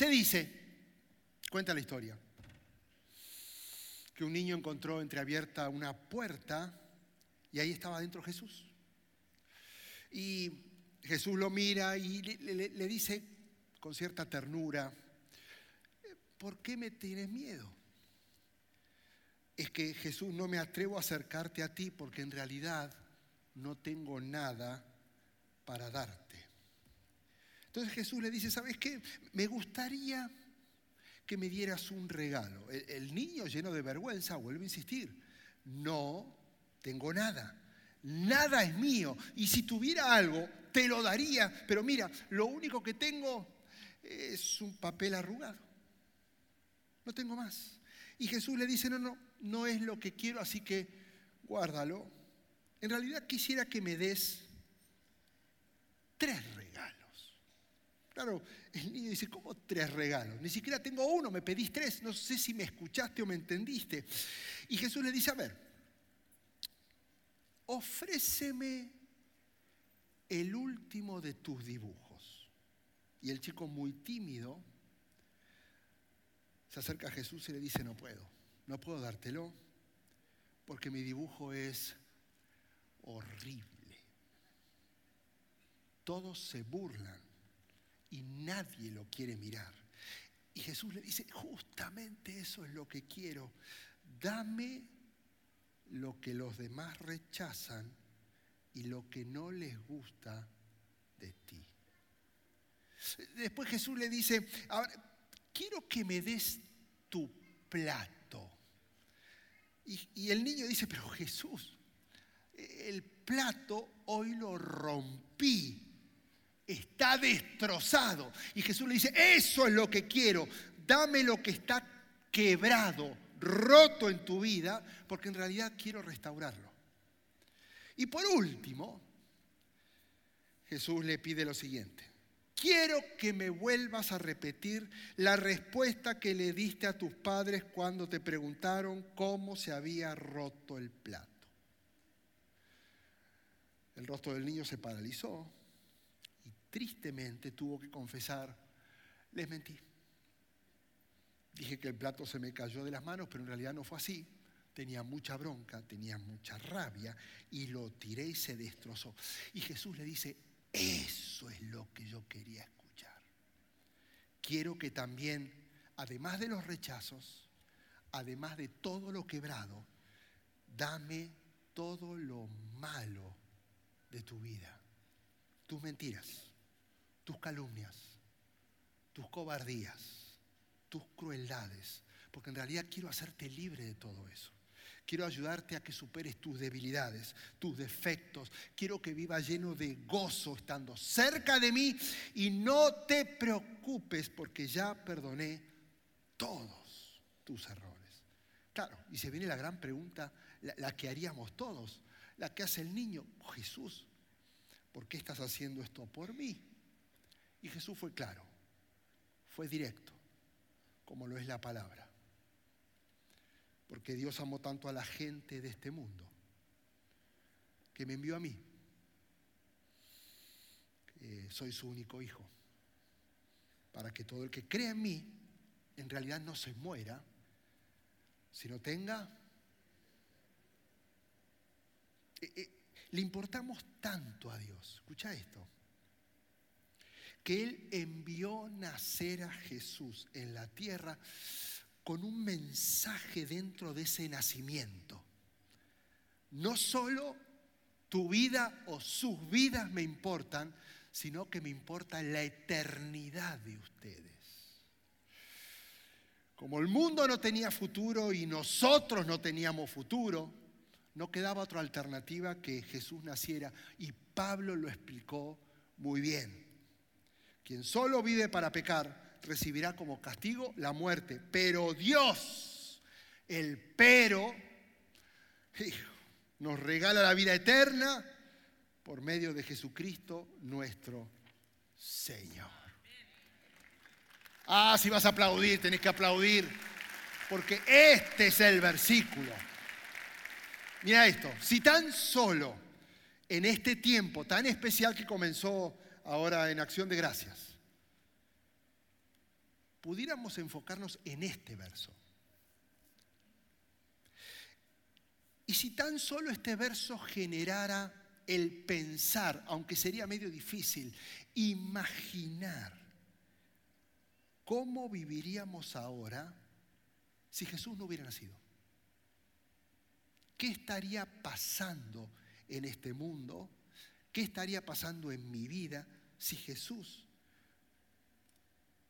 Se dice, cuenta la historia, que un niño encontró entreabierta una puerta y ahí estaba dentro Jesús. Y Jesús lo mira y le, dice con cierta ternura, ¿por qué me tienes miedo? Es que Jesús no me atrevo a acercarte a ti porque en realidad no tengo nada para darte. Entonces Jesús le dice, ¿sabes qué? Me gustaría que me dieras un regalo. El, niño lleno de vergüenza vuelve a insistir, no tengo nada. Nada es mío. Y si tuviera algo, te lo daría. Pero mira, lo único que tengo es un papel arrugado. No tengo más. Y Jesús le dice, no, no, no es lo que quiero, así que guárdalo. En realidad quisiera que me des tres regalos. Claro, el niño dice, ¿cómo tres regalos? Ni siquiera tengo uno, me pedís tres. No sé si me escuchaste o me entendiste. Y Jesús le dice, a ver, ofréceme el último de tus dibujos. Y el chico muy tímido se acerca a Jesús y le dice, no puedo, no puedo dártelo, porque mi dibujo es horrible. Todos se burlan y nadie lo quiere mirar. Y Jesús le dice, justamente eso es lo que quiero. Dame lo que los demás rechazan y lo que no les gusta de ti. Después Jesús le dice, ahora, quiero que me des tu plato. Y, y el niño dice, pero Jesús, el plato hoy lo rompí está destrozado. Y Jesús le dice, eso es lo que quiero, dame lo que está quebrado, roto en tu vida, porque en realidad quiero restaurarlo. Y por último, Jesús le pide lo siguiente. Quiero que me vuelvas a repetir la respuesta que le diste a tus padres cuando te preguntaron cómo se había roto el plato. El rostro del niño se paralizó tristemente tuvo que confesar, les mentí. Dije que el plato se me cayó de las manos, pero en realidad no fue así. Tenía mucha bronca, tenía mucha rabia y lo tiré y se destrozó. Y Jesús le dice, eso es lo que yo quería escuchar. Quiero que también, además de los rechazos, además de todo lo quebrado, dame todo lo malo de tu vida, tus mentiras tus calumnias, tus cobardías, tus crueldades, porque en realidad quiero hacerte libre de todo eso. Quiero ayudarte a que superes tus debilidades, tus defectos. Quiero que vivas lleno de gozo estando cerca de mí y no te preocupes porque ya perdoné todos tus errores. Claro, y se viene la gran pregunta, la, que haríamos todos, la que hace el niño. Oh, Jesús, ¿por qué estás haciendo esto por mí? Y Jesús fue claro, fue directo, como lo es la palabra. Porque Dios amó tanto a la gente de este mundo que me envió a mí. soy su único hijo. Para que todo el que cree en mí, en realidad no se muera, sino tenga... Eh, eh, le importamos tanto a Dios. Escucha esto que Él envió nacer a Jesús en la tierra con un mensaje dentro de ese nacimiento. No solo tu vida o sus vidas me importan, sino que me importa la eternidad de ustedes. Como el mundo no tenía futuro y nosotros no teníamos futuro, no quedaba otra alternativa que Jesús naciera y Pablo lo explicó muy bien. Quien solo vive para pecar recibirá como castigo la muerte. Pero Dios, el pero, nos regala la vida eterna por medio de Jesucristo nuestro Señor. Ah, si vas a aplaudir, tenés que aplaudir, porque este es el versículo. Mira esto, si tan solo en este tiempo tan especial que comenzó ahora en acción de gracias. pudiéramos enfocarnos en este verso. Y si tan solo este verso generara el pensar, aunque sería medio difícil, imaginar cómo viviríamos ahora si Jesús no hubiera nacido. ¿Qué estaría pasando en este mundo? ¿Qué estaría pasando en mi vida si Jesús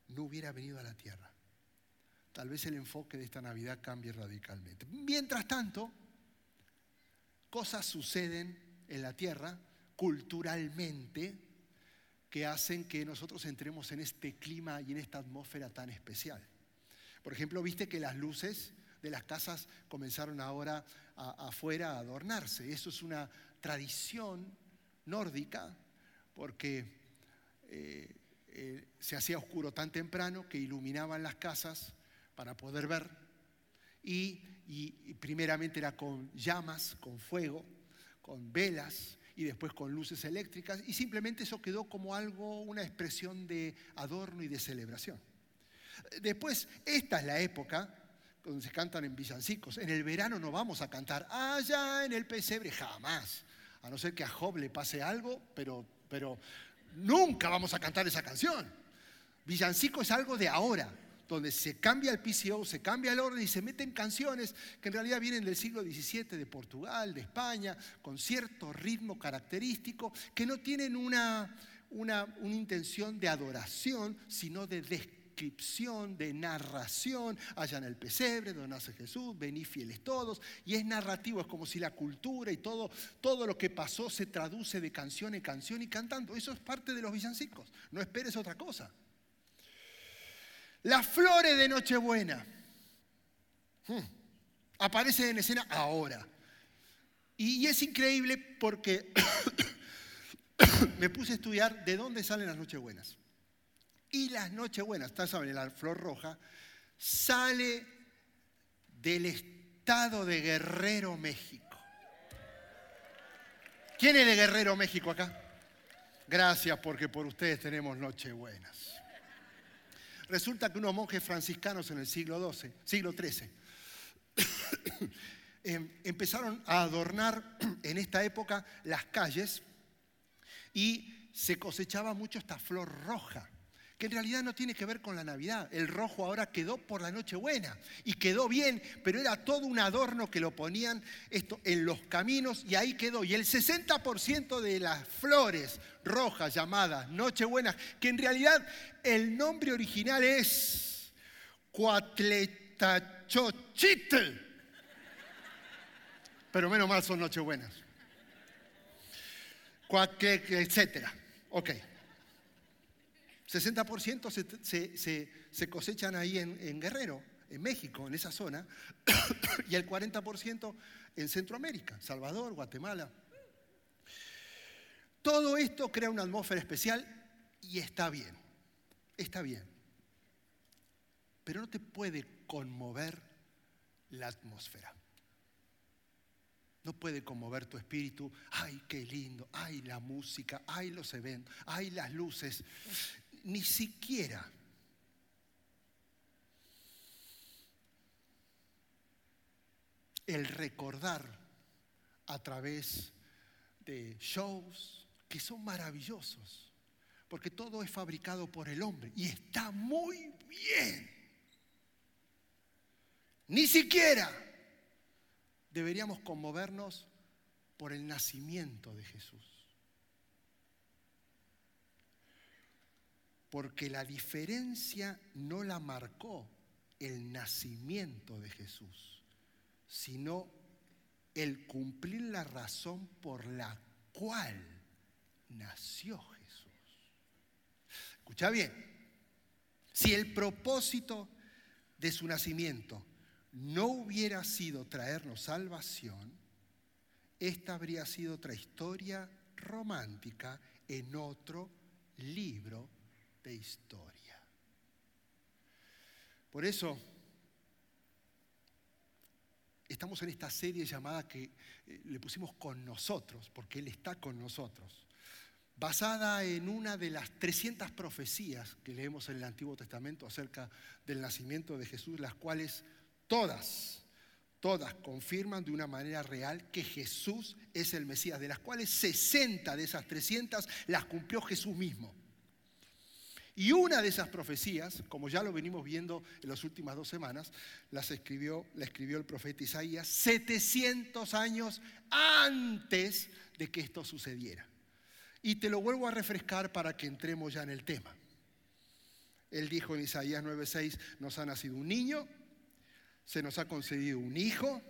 no hubiera venido a la tierra? Tal vez el enfoque de esta Navidad cambie radicalmente. Mientras tanto, cosas suceden en la tierra culturalmente que hacen que nosotros entremos en este clima y en esta atmósfera tan especial. Por ejemplo, viste que las luces de las casas comenzaron ahora afuera a adornarse. Eso es una tradición nórdica porque eh, eh, se hacía oscuro tan temprano que iluminaban las casas para poder ver y y, primeramente era con llamas, con fuego, con velas y después con luces eléctricas y simplemente eso quedó como algo, una expresión de adorno y de celebración. Después, esta es la época donde se cantan en villancicos. En el verano no vamos a cantar allá en el pesebre, jamás. A no ser que a Job le pase algo, pero, pero nunca vamos a cantar esa canción. Villancico es algo de ahora donde se cambia el PCO, se cambia el orden y se meten canciones que en realidad vienen del siglo XVII de Portugal, de España, con cierto ritmo característico, que no tienen una, una, intención de adoración, sino de descripción, de narración, allá en el pesebre, donde nace Jesús, venid fieles todos, y es narrativo, es como si la cultura y todo, todo lo que pasó se traduce de canción en canción y cantando. Eso es parte de los villancicos, no esperes otra cosa. Las flores de Nochebuena. Hmm. Aparecen en escena ahora. Y, es increíble porque me puse a estudiar de dónde salen las Nochebuenas. Y las Nochebuenas, ustedes saben, la flor roja, sale del estado de Guerrero, México. ¿Quién es de Guerrero, México acá? Gracias porque por ustedes tenemos Nochebuenas. Resulta que unos monjes franciscanos en el siglo XII, siglo XIII, em, empezaron a adornar en esta época las calles y se cosechaba mucho esta flor roja que en realidad no tiene que ver con la Navidad. El rojo ahora quedó por la Nochebuena y quedó bien, pero era todo un adorno que lo ponían esto en los caminos y ahí quedó. Y el 60% de las flores rojas llamadas Nochebuenas, que en realidad el nombre original es Cuatletachochitl, pero menos mal son Nochebuenas. etcétera. Ok. 60% se, cosechan ahí en, Guerrero, en México, en esa zona, y el 40% en Centroamérica, Salvador, Guatemala. Todo esto crea una atmósfera especial y está bien, está bien. Pero no te puede conmover la atmósfera. No puede conmover tu espíritu. Ay, qué lindo. Ay, la música. Ay, los eventos. Ay, las luces ni siquiera el recordar a través de shows que son maravillosos, porque todo es fabricado por el hombre y está muy bien. Ni siquiera deberíamos conmovernos por el nacimiento de Jesús. Porque la diferencia no la marcó el nacimiento de Jesús, sino el cumplir la razón por la cual nació Jesús. Escucha bien, si el propósito de su nacimiento no hubiera sido traernos salvación, esta habría sido otra historia romántica en otro libro de historia. Por eso estamos en esta serie llamada que eh, le pusimos con nosotros, porque Él está con nosotros. basada en una de las 300 profecías que leemos en el Antiguo Testamento acerca del nacimiento de Jesús, las cuales todas, todas confirman de una manera real que Jesús es el Mesías, de las cuales 60 de esas 300 las cumplió Jesús mismo. Y una de esas profecías, como ya lo venimos viendo en las últimas dos semanas, las escribió, la escribió el profeta Isaías 700 años antes de que esto sucediera. Y te lo vuelvo a refrescar para que entremos ya en el tema. Él dijo en Isaías 9:6, nos ha nacido un niño, se nos ha concedido un hijo,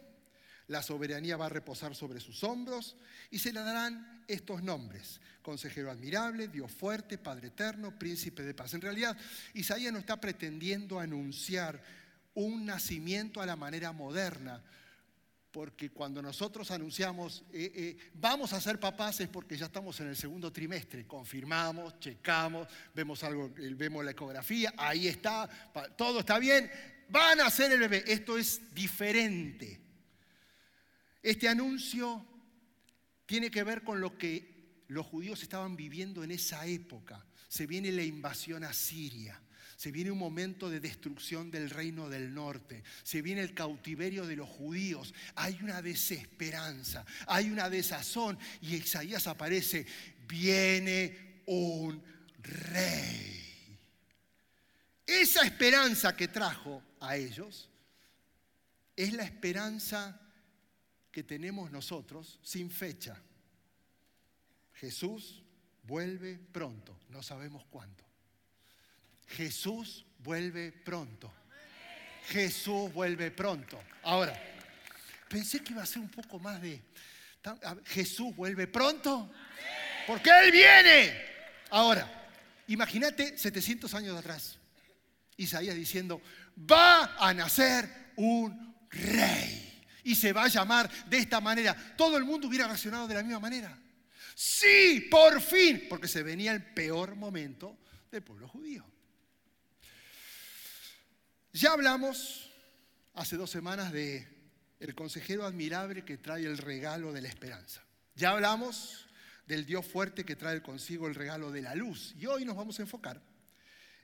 la soberanía va a reposar sobre sus hombros y se le darán estos nombres. Consejero admirable, Dios fuerte, Padre eterno, príncipe de paz. En realidad, Isaías no está pretendiendo anunciar un nacimiento a la manera moderna, porque cuando nosotros anunciamos eh, eh, vamos a ser papás es porque ya estamos en el segundo trimestre, confirmamos, checamos, vemos algo, vemos la ecografía, ahí está, todo está bien, van a ser el bebé. Esto es diferente. Este anuncio tiene que ver con lo que los judíos estaban viviendo en esa época. Se viene la invasión a Siria. Se viene un momento de destrucción del reino del norte. Se viene el cautiverio de los judíos. Hay una desesperanza, hay una desazón. Y Isaías aparece, viene un rey. Esa esperanza que trajo a ellos es la esperanza que tenemos nosotros sin fecha. Jesús vuelve pronto, no sabemos cuándo. Jesús vuelve pronto. Jesús vuelve pronto. Ahora, pensé que iba a ser un poco más de... Jesús vuelve pronto. Porque Él viene. Ahora, imagínate 700 años atrás. Isaías diciendo, va a nacer un rey y se va a llamar de esta manera. Todo el mundo hubiera reaccionado de la misma manera. Sí, por fin, porque se venía el peor momento del pueblo judío. Ya hablamos hace dos semanas de el consejero admirable que trae el regalo de la esperanza. Ya hablamos del Dios fuerte que trae consigo el regalo de la luz. Y hoy nos vamos a enfocar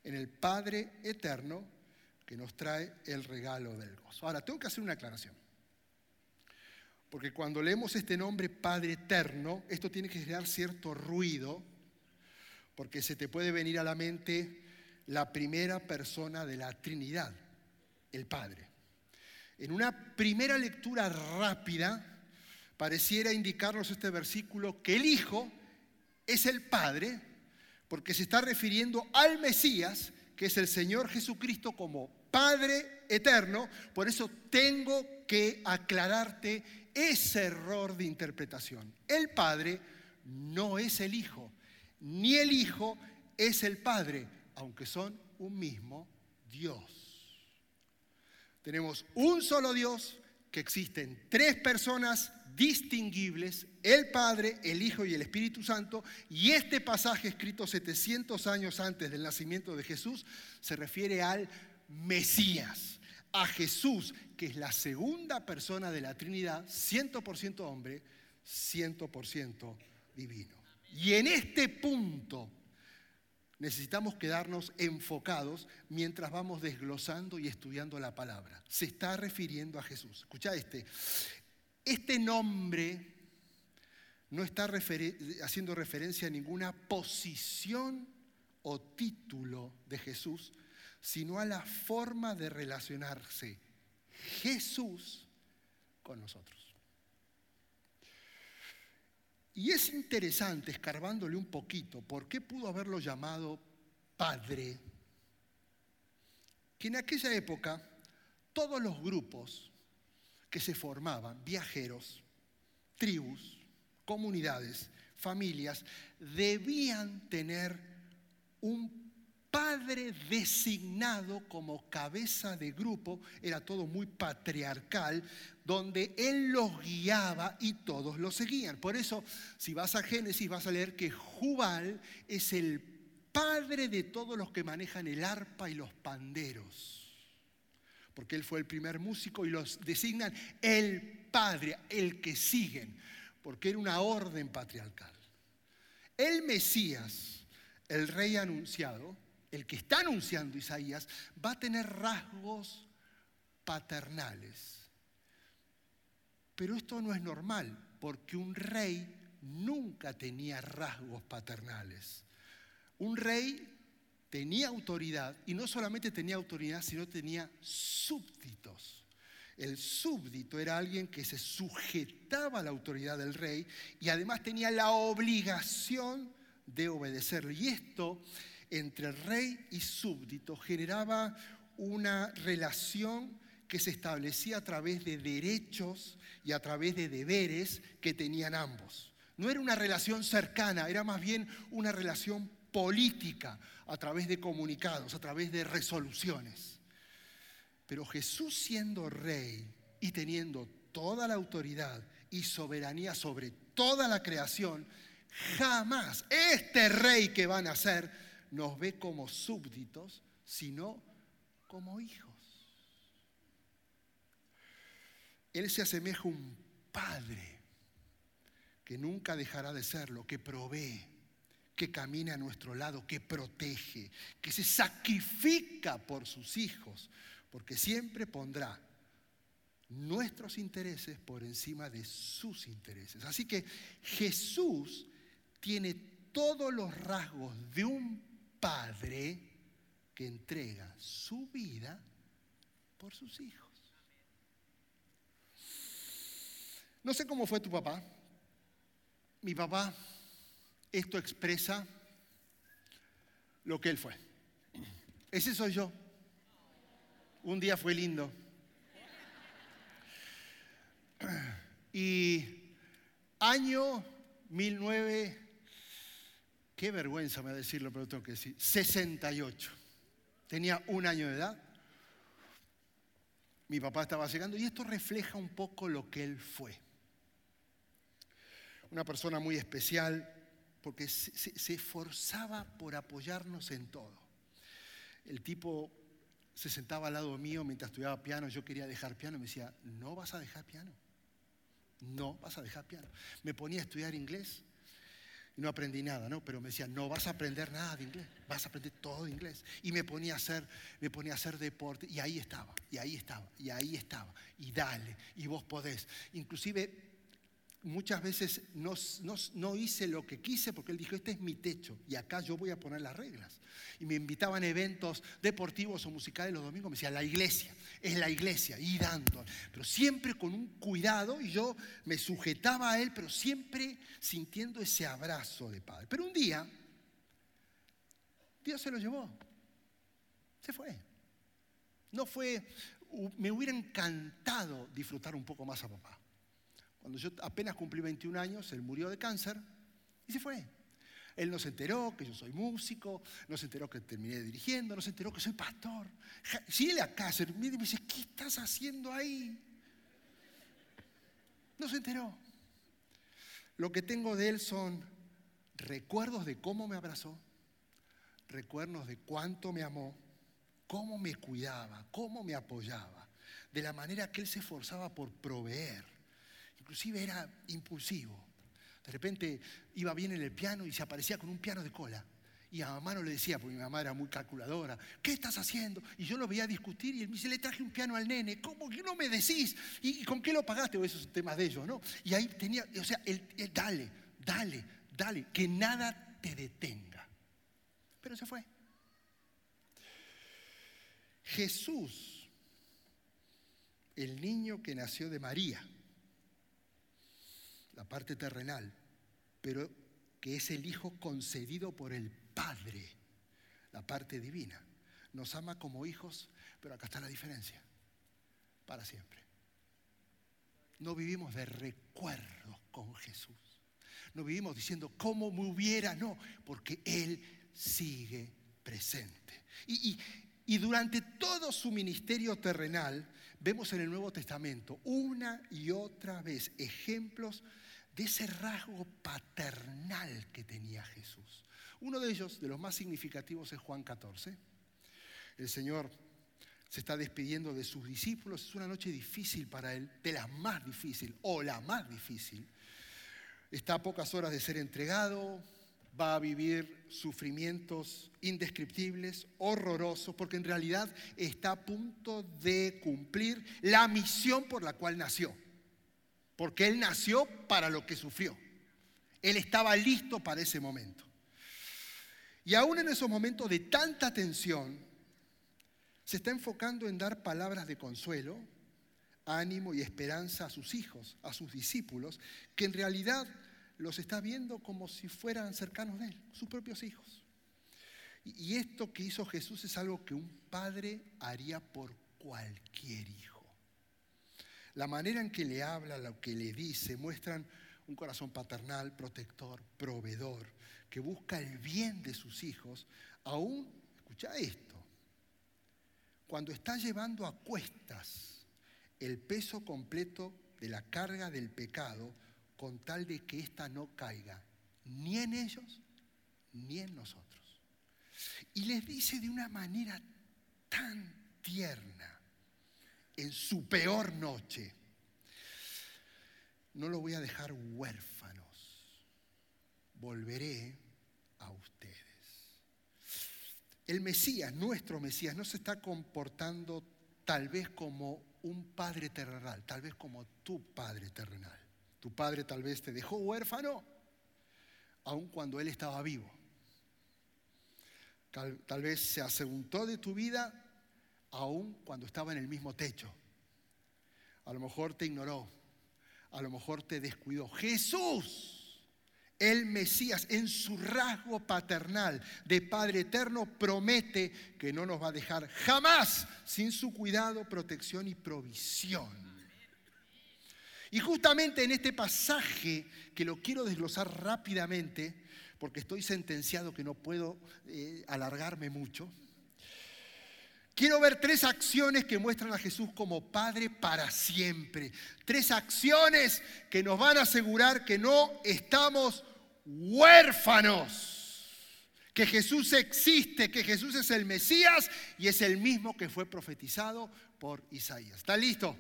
en el Padre eterno que nos trae el regalo del gozo. Ahora, tengo que hacer una aclaración. Porque cuando leemos este nombre Padre Eterno, esto tiene que generar cierto ruido, porque se te puede venir a la mente la primera persona de la Trinidad, el Padre. En una primera lectura rápida, pareciera indicarnos este versículo que el Hijo es el Padre, porque se está refiriendo al Mesías, que es el Señor Jesucristo como Padre eterno. Por eso tengo que aclararte ese error de interpretación. El Padre no es el Hijo, ni el Hijo es el Padre, aunque son un mismo Dios. Tenemos un solo Dios que existen tres personas distinguibles, el Padre, el Hijo y el Espíritu Santo, y este pasaje escrito 700 años antes del nacimiento de Jesús se refiere al Mesías a Jesús, que es la segunda persona de la Trinidad, 100% hombre, 100% divino. Y en este punto necesitamos quedarnos enfocados mientras vamos desglosando y estudiando la palabra. Se está refiriendo a Jesús. Escucha este. Este nombre no está haciendo referencia a ninguna posición o título de Jesús, sino a la forma de relacionarse Jesús con nosotros. Y es interesante, escarbándole un poquito, por qué pudo haberlo llamado Padre, que en aquella época todos los grupos que se formaban, viajeros, tribus, comunidades, familias, debían tener un padre designado como cabeza de grupo, era todo muy patriarcal, donde él los guiaba y todos lo seguían. Por eso, si vas a Génesis, vas a leer que Jubal es el padre de todos los que manejan el arpa y los panderos. Porque él fue el primer músico y los designan el padre, el que siguen, porque era una orden patriarcal. el Mesías, el rey anunciado, el que está anunciando Isaías, va a tener rasgos paternales. Pero esto no es normal, porque un rey nunca tenía rasgos paternales. Un rey tenía autoridad y no solamente tenía autoridad, sino tenía súbditos. El súbdito era alguien que se sujetaba a la autoridad del rey y además tenía la obligación de obedecerle. Y esto entre rey y súbdito generaba una relación que se establecía a través de derechos y a través de deberes que tenían ambos. No era una relación cercana, era más bien una relación política a través de comunicados, a través de resoluciones. Pero Jesús siendo rey y teniendo toda la autoridad y soberanía sobre toda la creación, jamás este rey que va a nacer nos ve como súbditos, sino como hijos. Él se asemeja a un padre que nunca dejará de serlo, que provee, que camina a nuestro lado, que protege, que se sacrifica por sus hijos, porque siempre pondrá nuestros intereses por encima de sus intereses. Así que Jesús tiene todos los rasgos de un padre que entrega su vida por sus hijos. No sé cómo fue tu papá. Mi papá esto expresa lo que él fue. Ese soy yo. Un día fue lindo. Y año 19, qué vergüenza me decirlo, pero tengo que decir, 68. Tenía un año de edad. Mi papá estaba llegando y esto refleja un poco lo que él fue. Una persona muy especial, porque se, esforzaba por apoyarnos en todo. El tipo se sentaba al lado mío mientras estudiaba piano, yo quería dejar piano, me decía, no vas a dejar piano, no vas a dejar piano. Me ponía a estudiar inglés y no aprendí nada, ¿no? Pero me decía, no vas a aprender nada de inglés, vas a aprender todo de inglés. Y me ponía a hacer, me ponía a hacer deporte, y ahí estaba, y ahí estaba, y ahí estaba, y dale, y vos podés. Inclusive muchas veces no, hice lo que quise porque él dijo, este es mi techo y acá yo voy a poner las reglas. Y me invitaban a eventos deportivos o musicales los domingos, me decía, la iglesia, es la iglesia, y dando, pero siempre con un cuidado y yo me sujetaba a él, pero siempre sintiendo ese abrazo de padre. Pero un día, Dios se lo llevó, se fue. No fue, me hubiera encantado disfrutar un poco más a papá. Cuando yo apenas cumplí 21 años, él murió de cáncer y se fue. Él no se enteró que yo soy músico, no se enteró que terminé dirigiendo, no se enteró que soy pastor. Si él acá se me dice, ¿qué estás haciendo ahí? No se enteró. Lo que tengo de él son recuerdos de cómo me abrazó, recuerdos de cuánto me amó, cómo me cuidaba, cómo me apoyaba, de la manera que él se esforzaba por proveer inclusive era impulsivo. De repente iba bien en el piano y se aparecía con un piano de cola. Y a mamá no le decía, porque mi mamá era muy calculadora, ¿qué estás haciendo? Y yo lo veía discutir y él me dice, le traje un piano al nene, ¿cómo que no me decís? ¿Y con qué lo pagaste? O esos temas de ellos, ¿no? Y ahí tenía, o sea, él, dale, dale, dale, que nada te detenga. Pero se fue. Jesús, el niño que nació de María, la parte terrenal, pero que es el Hijo concedido por el Padre, la parte divina. Nos ama como hijos, pero acá está la diferencia, para siempre. No vivimos de recuerdos con Jesús. No vivimos diciendo, ¿cómo me hubiera? No, porque Él sigue presente. Y, durante todo su ministerio terrenal, vemos en el Nuevo Testamento una y otra vez ejemplos de ese rasgo paternal que tenía Jesús. Uno de ellos, de los más significativos, es Juan 14. El Señor se está despidiendo de sus discípulos. Es una noche difícil para él, de las más difíciles, o la más difícil. Está a pocas horas de ser entregado, va a vivir sufrimientos indescriptibles, horrorosos, porque en realidad está a punto de cumplir la misión por la cual nació. Porque Él nació para lo que sufrió. Él estaba listo para ese momento. Y aún en esos momentos de tanta tensión, se está enfocando en dar palabras de consuelo, ánimo y esperanza a sus hijos, a sus discípulos, que en realidad los está viendo como si fueran cercanos de él, sus propios hijos. Y esto que hizo Jesús es algo que un padre haría por cualquier hijo. La manera en que le habla, lo que le dice, muestran un corazón paternal, protector, proveedor, que busca el bien de sus hijos, aún, escucha esto, cuando está llevando a cuestas el peso completo de la carga del pecado, con tal de que ésta no caiga ni en ellos ni en nosotros. Y les dice de una manera tan tierna, en su peor noche, no lo voy a dejar huérfanos, volveré a ustedes. El Mesías, nuestro Mesías, no se está comportando tal vez como un padre terrenal, tal vez como tu padre terrenal. Tu padre tal vez te dejó huérfano, aun cuando él estaba vivo. Tal, vez se aseguró de tu vida, aun cuando estaba en el mismo techo. A lo mejor te ignoró, a lo mejor te descuidó. Jesús, el Mesías, en su rasgo paternal de Padre Eterno, promete que no nos va a dejar jamás sin su cuidado, protección y provisión. Y justamente en este pasaje, que lo quiero desglosar rápidamente, porque estoy sentenciado que no puedo eh, alargarme mucho, quiero ver tres acciones que muestran a Jesús como Padre para siempre. Tres acciones que nos van a asegurar que no estamos huérfanos que Jesús existe, que Jesús es el Mesías y es el mismo que fue profetizado por Isaías. ¿Está listo?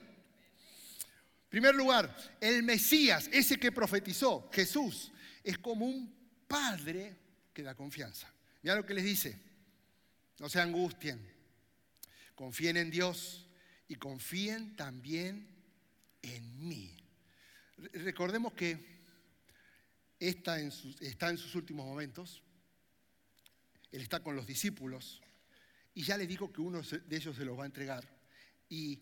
primer lugar, el Mesías, ese que profetizó, Jesús, es como un padre que da confianza. Mira lo que les dice. No se angustien. Confíen en Dios y confíen también en mí. Recordemos que está en, sus, está en sus últimos momentos. Él está con los discípulos y ya le dijo que uno de ellos se los va a entregar. Y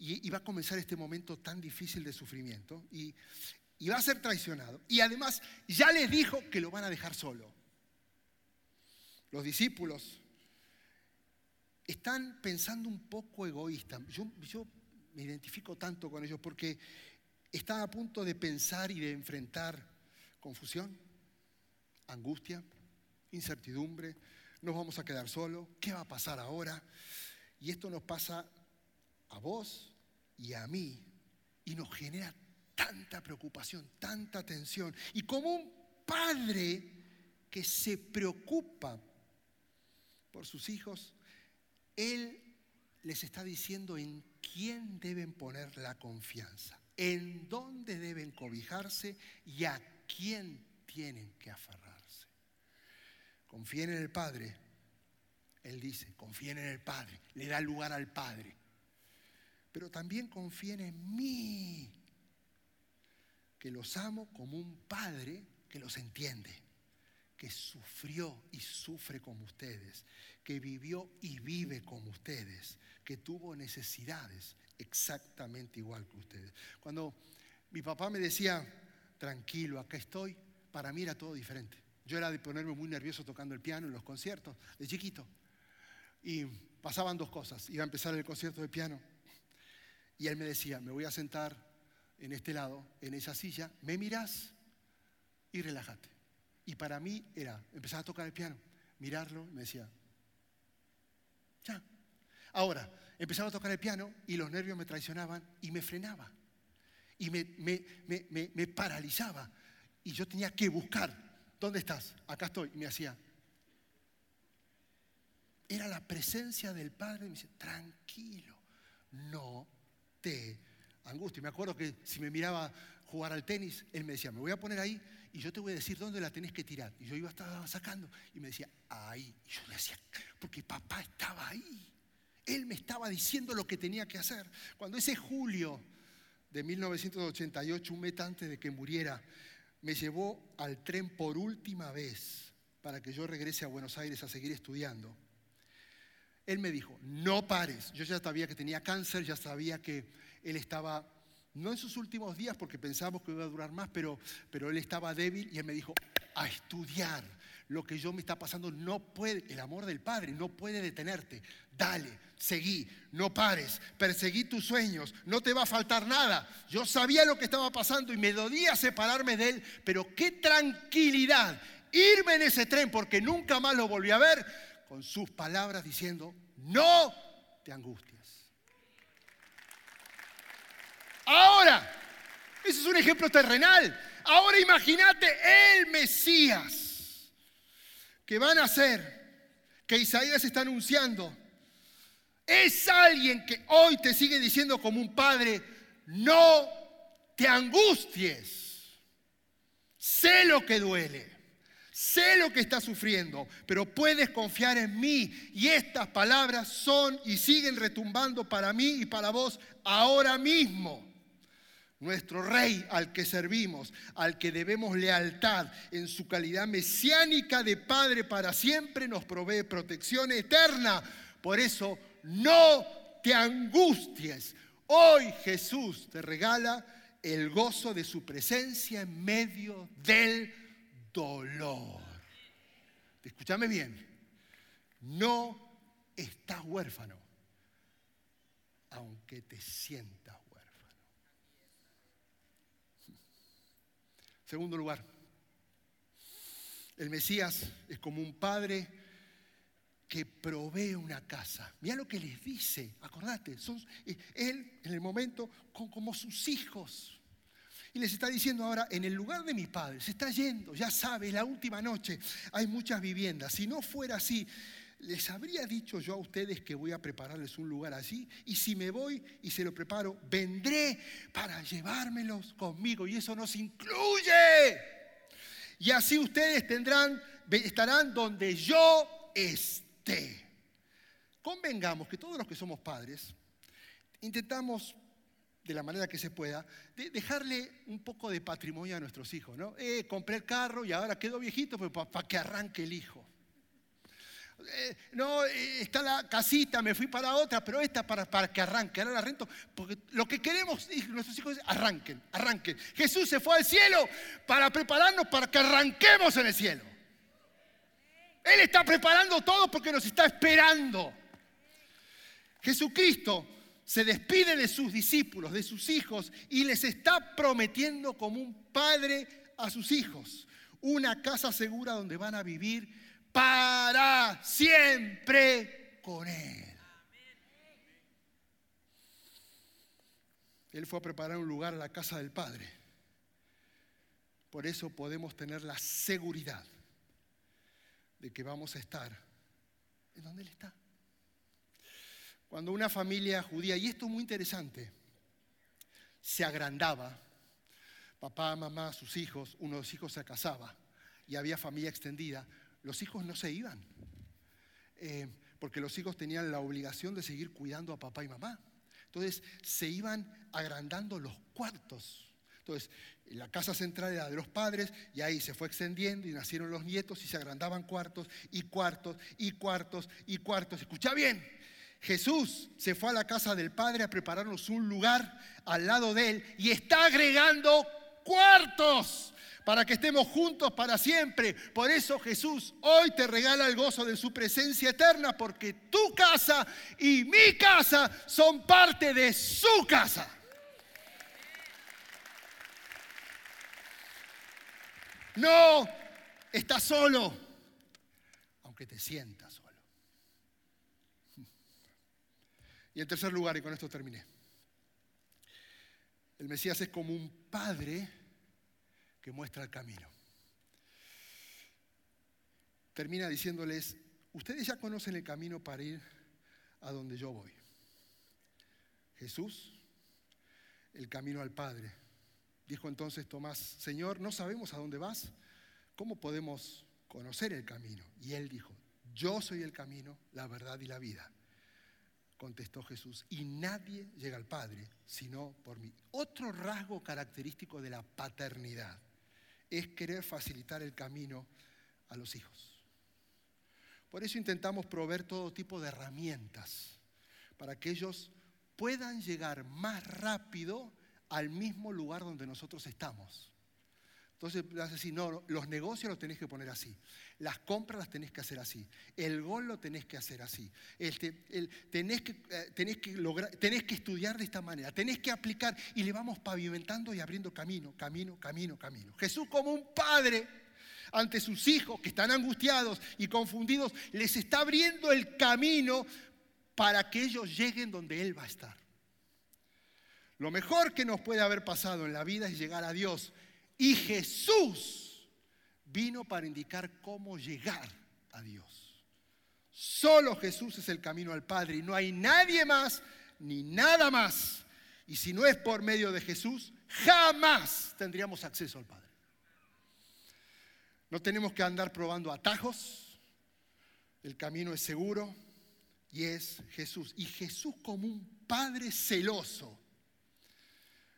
y, va a comenzar este momento tan difícil de sufrimiento y, va a ser traicionado. Y además ya les dijo que lo van a dejar solo. Los discípulos están pensando un poco egoísta. Yo, yo me identifico tanto con ellos porque están a punto de pensar y de enfrentar confusión, angustia, incertidumbre. Nos vamos a quedar solos. ¿Qué va a pasar ahora? Y esto nos pasa a vos y a mí y nos genera tanta preocupación, tanta tensión. Y como un padre que se preocupa por sus hijos, él les está diciendo en quién deben poner la confianza, en dónde deben cobijarse y a quién tienen que aferrarse. Confíen en el Padre. Él dice, confíen en el Padre, le da lugar al Padre pero también confíen en mí, que los amo como un padre que los entiende, que sufrió y sufre como ustedes, que vivió y vive como ustedes, que tuvo necesidades exactamente igual que ustedes. Cuando mi papá me decía, tranquilo, acá estoy, para mí era todo diferente. Yo era de ponerme muy nervioso tocando el piano en los conciertos, de chiquito. Y pasaban dos cosas. Iba a empezar el concierto de piano y él me decía, me voy a sentar en este lado, en esa silla, me miras y relájate. Y para mí era empezar a tocar el piano, mirarlo, y me decía, ya. Ahora, empezaba a tocar el piano y los nervios me traicionaban y me frenaba. Y me, me, paralizaba. Y yo tenía que buscar, ¿dónde estás? Acá estoy. Y me hacía. Era la presencia del Padre. Me decía, tranquilo, no te angustia. Me acuerdo que si me miraba jugar al tenis, él me decía, me voy a poner ahí y yo te voy a decir dónde la tenés que tirar. Y yo iba estaba sacando y me decía, ahí. Y yo le decía, porque papá estaba ahí. Él me estaba diciendo lo que tenía que hacer. Cuando ese julio de 1988, un mes antes de que muriera, me llevó al tren por última vez para que yo regrese a Buenos Aires a seguir estudiando. Él me dijo, no pares. Yo ya sabía que tenía cáncer, ya sabía que él estaba, no en sus últimos días porque pensábamos que iba a durar más, pero, pero él estaba débil y él me dijo, a estudiar. Lo que yo me está pasando no puede, el amor del Padre no puede detenerte. Dale, seguí, no pares, perseguí tus sueños, no te va a faltar nada. Yo sabía lo que estaba pasando y me dolía separarme de él, pero qué tranquilidad irme en ese tren porque nunca más lo volví a ver con sus palabras diciendo, no te angusties. Ahora, ese es un ejemplo terrenal. Ahora imagínate el Mesías que van a ser, que Isaías está anunciando. Es alguien que hoy te sigue diciendo como un padre, no te angusties. Sé lo que duele. Sé lo que estás sufriendo, pero puedes confiar en mí. Y estas palabras son y siguen retumbando para mí y para vos ahora mismo. Nuestro rey al que servimos, al que debemos lealtad en su calidad mesiánica de Padre para siempre, nos provee protección eterna. Por eso, no te angusties. Hoy Jesús te regala el gozo de su presencia en medio del dolor. Escúchame bien, no estás huérfano, aunque te sientas huérfano. Segundo lugar, el Mesías es como un padre que provee una casa. Mira lo que les dice, acordate, son, eh, él en el momento como sus hijos. Y les está diciendo ahora, en el lugar de mi padre, se está yendo, ya sabe, la última noche hay muchas viviendas. Si no fuera así, les habría dicho yo a ustedes que voy a prepararles un lugar así. Y si me voy y se lo preparo, vendré para llevármelos conmigo. Y eso nos incluye. Y así ustedes tendrán, estarán donde yo esté. Convengamos que todos los que somos padres intentamos de la manera que se pueda, de dejarle un poco de patrimonio a nuestros hijos. ¿no? Eh, compré el carro y ahora quedó viejito pues, para que arranque el hijo. Eh, no, eh, está la casita, me fui para otra, pero esta para, para que arranque. Ahora la rento, porque lo que queremos nuestros hijos es arranquen, arranquen. Jesús se fue al cielo para prepararnos para que arranquemos en el cielo. Él está preparando todo porque nos está esperando. Jesucristo se despide de sus discípulos, de sus hijos, y les está prometiendo como un padre a sus hijos una casa segura donde van a vivir para siempre con Él. Él fue a preparar un lugar a la casa del Padre. Por eso podemos tener la seguridad de que vamos a estar en donde Él está. Cuando una familia judía, y esto es muy interesante, se agrandaba, papá, mamá, sus hijos, uno de los hijos se casaba y había familia extendida, los hijos no se iban, eh, porque los hijos tenían la obligación de seguir cuidando a papá y mamá. Entonces se iban agrandando los cuartos. Entonces, la casa central era de los padres y ahí se fue extendiendo y nacieron los nietos y se agrandaban cuartos y cuartos y cuartos y cuartos. Escucha bien, Jesús se fue a la casa del Padre a prepararnos un lugar al lado de Él y está agregando cuartos para que estemos juntos para siempre. Por eso Jesús hoy te regala el gozo de su presencia eterna, porque tu casa y mi casa son parte de su casa. No estás solo, aunque te sientas. Y en tercer lugar, y con esto terminé, el Mesías es como un padre que muestra el camino. Termina diciéndoles, ustedes ya conocen el camino para ir a donde yo voy. Jesús el camino al Padre. Dijo entonces Tomás, Señor, no sabemos a dónde vas, ¿cómo podemos conocer el camino? Y él dijo, yo soy el camino, la verdad y la vida. Contestó Jesús, y nadie llega al Padre sino por mí. Otro rasgo característico de la paternidad es querer facilitar el camino a los hijos. Por eso intentamos proveer todo tipo de herramientas para que ellos puedan llegar más rápido al mismo lugar donde nosotros estamos. Entonces vas a decir, no, los negocios los tenés que poner así, las compras las tenés que hacer así, el gol lo tenés que hacer así, este, tenés, que, eh, tenés que estudiar de esta manera, tenés que aplicar y le vamos pavimentando y abriendo camino, camino, camino, camino. Jesús como un padre ante sus hijos que están angustiados y confundidos, les está abriendo el camino para que ellos lleguen donde Él va a estar. Lo mejor que nos puede haber pasado en la vida es llegar a Dios. Y Jesús vino para indicar cómo llegar a Dios. Solo Jesús es el camino al Padre y no hay nadie más ni nada más. Y si no es por medio de Jesús, jamás tendríamos acceso al Padre. No tenemos que andar probando atajos. El camino es seguro, y es Jesús. Y Jesús como un Padre celoso.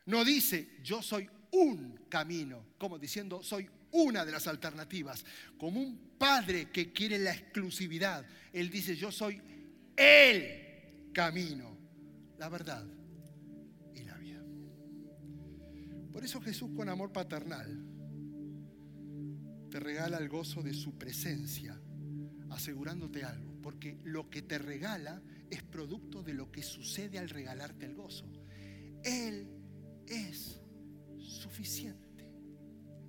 No dice, yo soy un camino, como diciendo, soy una de las alternativas. Como un Padre que quiere la exclusividad. Él dice, yo soy el camino, la verdad y la vida. Por eso Jesús con amor paternal te regala el gozo de su presencia, asegurándote algo porque lo que te regala es producto de lo que sucede al regalarte el gozo. Él es suficiente.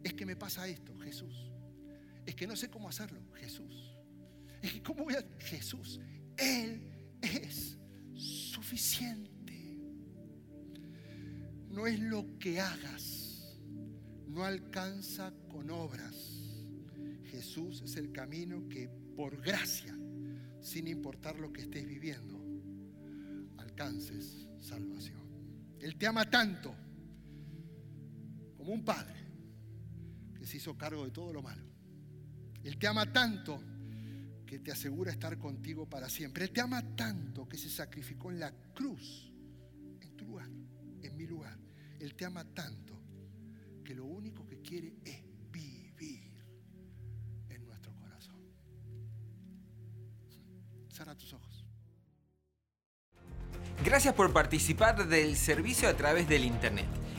Es que me pasa esto, Jesús. Es que no sé cómo hacerlo, Jesús. Es que cómo voy a... Jesús. Él es suficiente. No es lo que hagas. No alcanza con obras. Jesús es el camino que por gracia sin importar lo que estés viviendo, alcances salvación. Él te ama tanto como un padre que se hizo cargo de todo lo malo. Él te ama tanto que te asegura estar contigo para siempre. Él te ama tanto que se sacrificó en la cruz, en tu lugar, en mi lugar. Él te ama tanto que lo único que quiere es tus ojos. Gracias por participar del servicio a través del Internet.